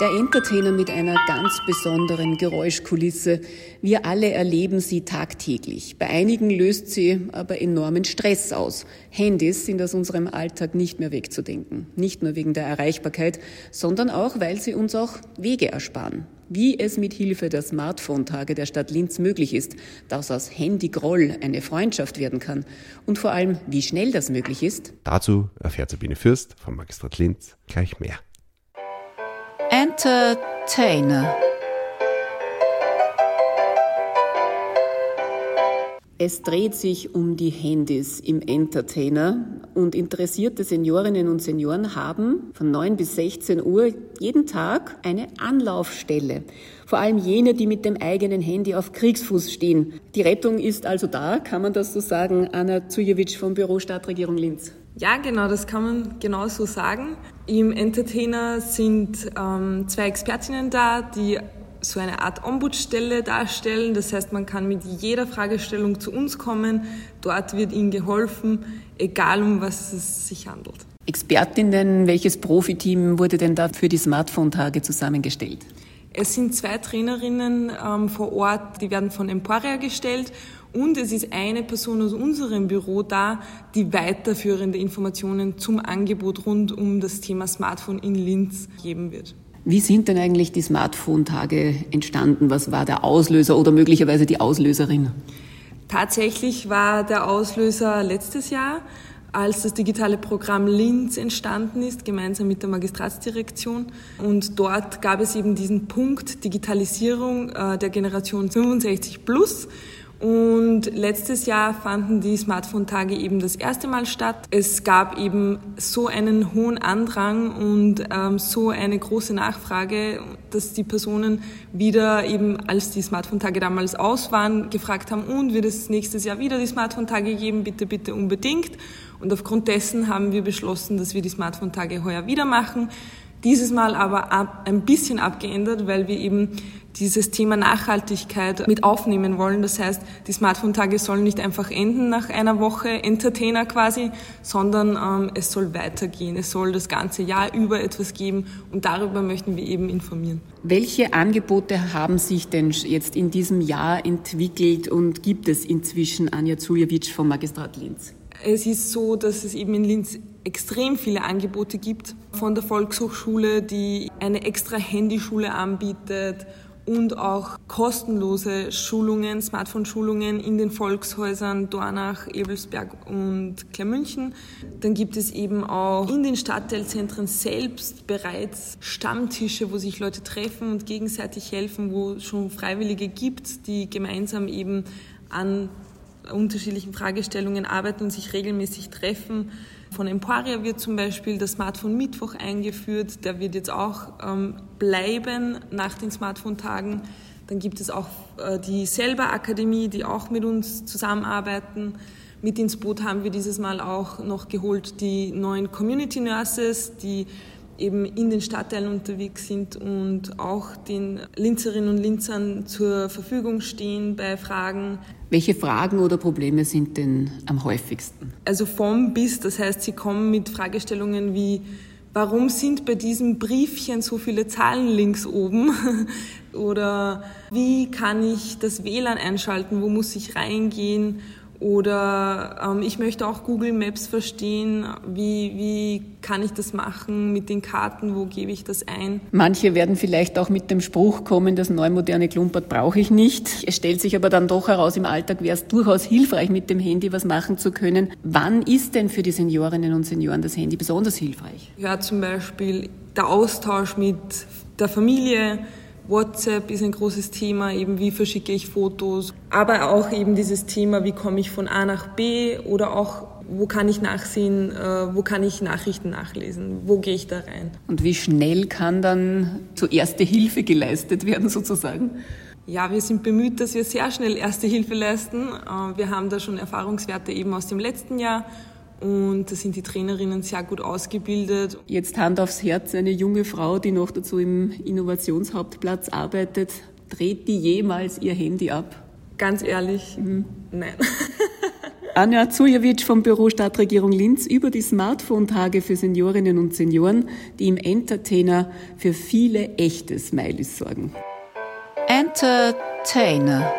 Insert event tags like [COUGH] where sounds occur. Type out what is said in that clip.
Der Entertainer mit einer ganz besonderen Geräuschkulisse. Wir alle erleben sie tagtäglich. Bei einigen löst sie aber enormen Stress aus. Handys sind aus unserem Alltag nicht mehr wegzudenken. Nicht nur wegen der Erreichbarkeit, sondern auch, weil sie uns auch Wege ersparen. Wie es mit Hilfe der Smartphone-Tage der Stadt Linz möglich ist, dass aus Handy-Groll eine Freundschaft werden kann und vor allem, wie schnell das möglich ist. Dazu erfährt Sabine Fürst vom Magistrat Linz gleich mehr. Entertainer. Es dreht sich um die Handys im Entertainer und interessierte Seniorinnen und Senioren haben von 9 bis 16 Uhr jeden Tag eine Anlaufstelle. Vor allem jene, die mit dem eigenen Handy auf Kriegsfuß stehen. Die Rettung ist also da, kann man das so sagen, Anna Zujewitsch vom Büro Stadtregierung Linz. Ja, genau, das kann man genau so sagen. Im Entertainer sind ähm, zwei Expertinnen da, die so eine Art Ombudsstelle darstellen. Das heißt, man kann mit jeder Fragestellung zu uns kommen. Dort wird Ihnen geholfen, egal um was es sich handelt. Expertinnen, welches Profiteam wurde denn da für die Smartphone-Tage zusammengestellt? Es sind zwei Trainerinnen ähm, vor Ort, die werden von Emporia gestellt und es ist eine Person aus unserem Büro da, die weiterführende Informationen zum Angebot rund um das Thema Smartphone in Linz geben wird. Wie sind denn eigentlich die Smartphone-Tage entstanden? Was war der Auslöser oder möglicherweise die Auslöserin? Tatsächlich war der Auslöser letztes Jahr, als das digitale Programm Linz entstanden ist, gemeinsam mit der Magistratsdirektion. Und dort gab es eben diesen Punkt Digitalisierung äh, der Generation 65 plus. Und letztes Jahr fanden die Smartphone-Tage eben das erste Mal statt. Es gab eben so einen hohen Andrang und ähm, so eine große Nachfrage, dass die Personen wieder eben, als die Smartphone-Tage damals aus waren, gefragt haben, und wird es nächstes Jahr wieder die Smartphone-Tage geben? Bitte, bitte unbedingt. Und aufgrund dessen haben wir beschlossen, dass wir die Smartphone-Tage heuer wieder machen. Dieses Mal aber ab, ein bisschen abgeändert, weil wir eben dieses Thema Nachhaltigkeit mit aufnehmen wollen. Das heißt, die Smartphone-Tage sollen nicht einfach enden nach einer Woche Entertainer quasi, sondern ähm, es soll weitergehen. Es soll das ganze Jahr über etwas geben und darüber möchten wir eben informieren. Welche Angebote haben sich denn jetzt in diesem Jahr entwickelt und gibt es inzwischen Anja Zuljewitsch vom Magistrat Linz? Es ist so, dass es eben in Linz extrem viele Angebote gibt. Von der Volkshochschule, die eine extra Handyschule anbietet und auch kostenlose Schulungen, Smartphone-Schulungen in den Volkshäusern Dornach, Ebelsberg und Kleinmünchen. Dann gibt es eben auch in den Stadtteilzentren selbst bereits Stammtische, wo sich Leute treffen und gegenseitig helfen, wo es schon Freiwillige gibt, die gemeinsam eben an unterschiedlichen Fragestellungen arbeiten und sich regelmäßig treffen. Von Emporia wird zum Beispiel der Smartphone Mittwoch eingeführt. Der wird jetzt auch ähm, bleiben nach den Smartphone-Tagen. Dann gibt es auch äh, die Selber Akademie, die auch mit uns zusammenarbeiten. Mit ins Boot haben wir dieses Mal auch noch geholt die neuen Community Nurses, die eben in den Stadtteilen unterwegs sind und auch den Linzerinnen und Linzern zur Verfügung stehen bei Fragen. Welche Fragen oder Probleme sind denn am häufigsten? Also vom bis, das heißt, sie kommen mit Fragestellungen wie, warum sind bei diesem Briefchen so viele Zahlen links oben? [LAUGHS] oder wie kann ich das WLAN einschalten? Wo muss ich reingehen? Oder ähm, ich möchte auch Google Maps verstehen. Wie, wie kann ich das machen mit den Karten? Wo gebe ich das ein? Manche werden vielleicht auch mit dem Spruch kommen, das neumoderne Klumpert brauche ich nicht. Es stellt sich aber dann doch heraus, im Alltag wäre es durchaus hilfreich, mit dem Handy was machen zu können. Wann ist denn für die Seniorinnen und Senioren das Handy besonders hilfreich? Ja, zum Beispiel der Austausch mit der Familie, WhatsApp ist ein großes Thema, eben wie verschicke ich Fotos, aber auch eben dieses Thema, wie komme ich von A nach B oder auch wo kann ich nachsehen, äh, wo kann ich Nachrichten nachlesen, wo gehe ich da rein. Und wie schnell kann dann so erste Hilfe geleistet werden sozusagen? Ja, wir sind bemüht, dass wir sehr schnell erste Hilfe leisten. Äh, wir haben da schon Erfahrungswerte eben aus dem letzten Jahr und da sind die Trainerinnen sehr gut ausgebildet. Jetzt Hand aufs Herz, eine junge Frau, die noch dazu im Innovationshauptplatz arbeitet, dreht die jemals ihr Handy ab? Ganz ehrlich, mhm. nein. [LAUGHS] [LAUGHS] Anja Zujewitsch vom Büro Stadtregierung Linz über die Smartphone-Tage für Seniorinnen und Senioren, die im Entertainer für viele echte Smileys sorgen. Entertainer